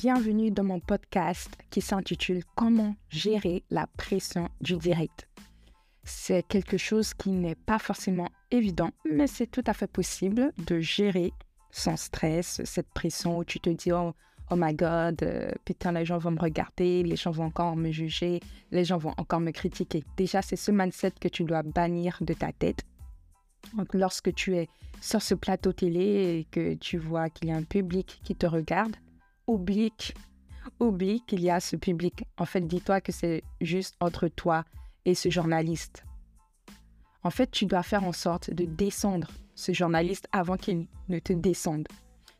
bienvenue dans mon podcast qui s'intitule Comment gérer la pression du direct. C'est quelque chose qui n'est pas forcément évident, mais c'est tout à fait possible de gérer sans stress cette pression où tu te dis oh, oh my god, euh, putain, les gens vont me regarder, les gens vont encore me juger, les gens vont encore me critiquer. Déjà, c'est ce mindset que tu dois bannir de ta tête. Donc, lorsque tu es sur ce plateau télé et que tu vois qu'il y a un public qui te regarde, oublie, qu'il y a ce public. En fait, dis-toi que c'est juste entre toi et ce journaliste. En fait, tu dois faire en sorte de descendre ce journaliste avant qu'il ne te descende.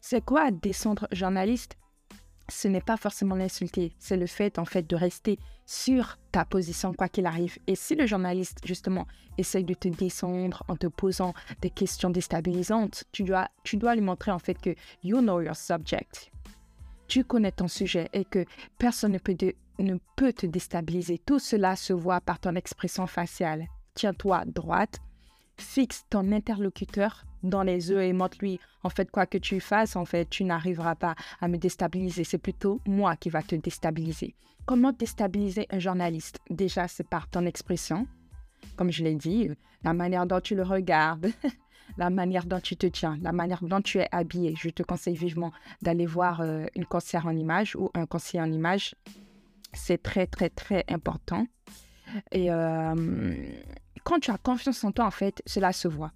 C'est quoi descendre journaliste? Ce n'est pas forcément l'insulter, c'est le fait en fait de rester sur ta position quoi qu'il arrive. Et si le journaliste justement essaye de te descendre en te posant des questions déstabilisantes, tu dois, tu dois lui montrer en fait que you know your subject tu connais ton sujet et que personne ne peut, ne peut te déstabiliser. Tout cela se voit par ton expression faciale. Tiens-toi droite, fixe ton interlocuteur dans les yeux et montre-lui, en fait, quoi que tu fasses, en fait, tu n'arriveras pas à me déstabiliser. C'est plutôt moi qui va te déstabiliser. Comment déstabiliser un journaliste? Déjà, c'est par ton expression. Comme je l'ai dit, la manière dont tu le regardes, la manière dont tu te tiens, la manière dont tu es habillé. Je te conseille vivement d'aller voir euh, une conseillère en image ou un conseiller en image. C'est très, très, très important. Et euh, quand tu as confiance en toi, en fait, cela se voit.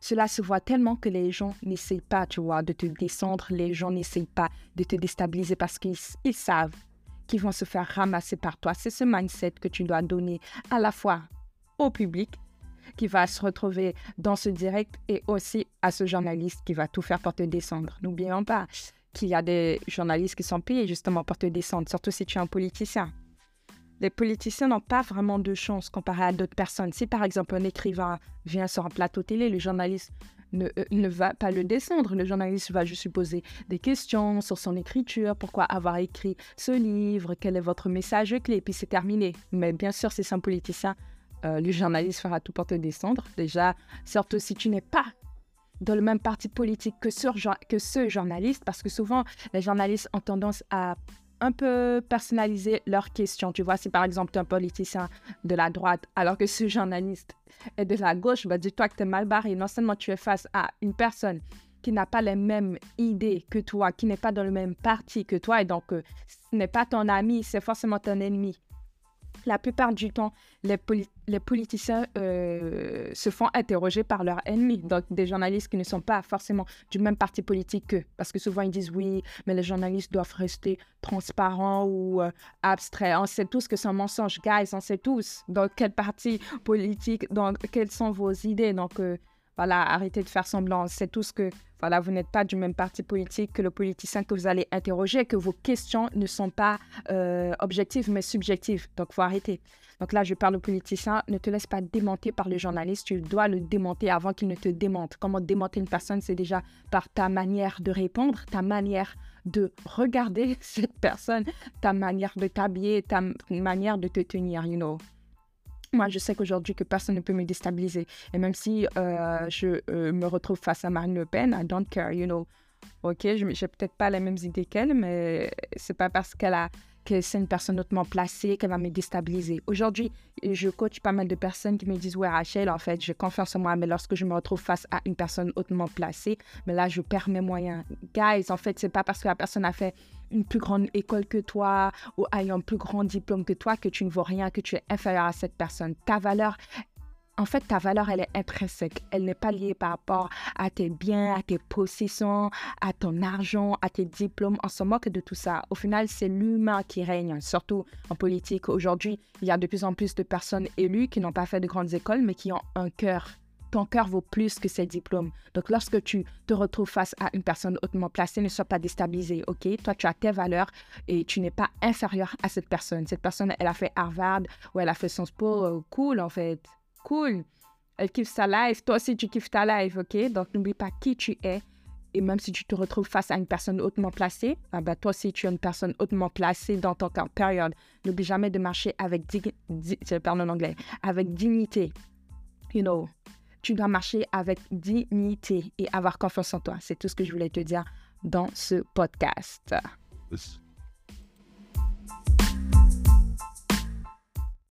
Cela se voit tellement que les gens n'essayent pas, tu vois, de te descendre. Les gens n'essayent pas de te déstabiliser parce qu'ils savent qu'ils vont se faire ramasser par toi. C'est ce mindset que tu dois donner à la fois au public qui va se retrouver dans ce direct et aussi à ce journaliste qui va tout faire pour te descendre. N'oublions pas qu'il y a des journalistes qui sont payés justement pour te descendre, surtout si tu es un politicien. Les politiciens n'ont pas vraiment de chance comparé à d'autres personnes. Si par exemple un écrivain vient sur un plateau télé, le journaliste ne, euh, va pas le descendre. Le journaliste va juste lui poser des questions sur son écriture, pourquoi avoir écrit ce livre, quel est votre message clé, puis c'est terminé. Mais bien sûr, si c'est un politicien, euh, le journaliste fera tout pour te descendre. Déjà, surtout si tu n'es pas dans le même parti politique que ce, journaliste, parce que souvent, les journalistes ont tendance à un peu personnaliser leurs questions. Tu vois, si par exemple tu es un politicien de la droite, alors que ce journaliste est de la gauche, bah, dis-toi que tu es mal barré. Non seulement tu es face à une personne qui n'a pas les mêmes idées que toi, qui n'est pas dans le même parti que toi, et donc euh, ce n'est pas ton ami, c'est forcément ton ennemi la plupart du temps, les, politiciens euh, se font interroger par leurs ennemis, donc des journalistes qui ne sont pas forcément du même parti politique qu'eux. Parce que souvent, ils disent oui, mais les journalistes doivent rester transparents ou euh, abstraits. On sait tous que c'est un mensonge, guys, on sait tous dans quel parti politique, dans quelles sont vos idées. Donc, euh, voilà, arrêtez de faire semblant. C'est tout ce que, voilà, vous n'êtes pas du même parti politique que le politicien que vous allez interroger, que vos questions ne sont pas euh, objectives, mais subjectives. Donc, faut arrêter. Donc là, je parle au politicien, ne te laisse pas démonter par le journaliste, tu dois le démonter avant qu'il ne te démonte. Comment démonter une personne, c'est déjà par ta manière de répondre, ta manière de regarder cette personne, ta manière de t'habiller, ta manière de te tenir, you know. Moi, je sais qu'aujourd'hui, que personne ne peut me déstabiliser. Et même si euh, je euh, me retrouve face à Marine Le Pen, I don't care, you know. Ok, je n'ai peut-être pas les mêmes idées qu'elle, mais c'est pas parce qu'elle a que c'est une personne hautement placée qu'elle va me déstabiliser. Aujourd'hui, je coach pas mal de personnes qui me disent Ouais, Rachel, en fait, j'ai confiance en moi, mais lorsque je me retrouve face à une personne hautement placée, mais là, je perds mes moyens. Guys, en fait, c'est pas parce que la personne a fait une plus grande école que toi ou a un plus grand diplôme que toi que tu ne vaux rien, que tu es inférieur à cette personne. Ta valeur en fait, ta valeur, elle est intrinsèque. Elle n'est pas liée par rapport à tes biens, à tes possessions, à ton argent, à tes diplômes. On se moque de tout ça. Au final, c'est l'humain qui règne, surtout en politique. Aujourd'hui, il y a de plus en plus de personnes élues qui n'ont pas fait de grandes écoles, mais qui ont un cœur ton cœur vaut plus que ses diplômes. Donc, lorsque tu te retrouves face à une personne hautement placée, ne sois pas déstabilisé, OK? Toi, tu as tes valeurs et tu n'es pas inférieur à cette personne. Cette personne, elle a fait Harvard ou elle a fait son sport. Euh, cool, en fait cool. Elle kiffe sa life. Toi aussi, tu kiffes ta life, OK? Donc, n'oublie pas qui tu es. Et même si tu te retrouves face à une personne hautement placée, ah ben, toi aussi, tu es une personne hautement placée dans ton camp. Période. N'oublie jamais de marcher avec, pardon, en anglais, avec dignité. You know, tu dois marcher avec dignité et avoir confiance en toi. C'est tout ce que je voulais te dire dans ce podcast.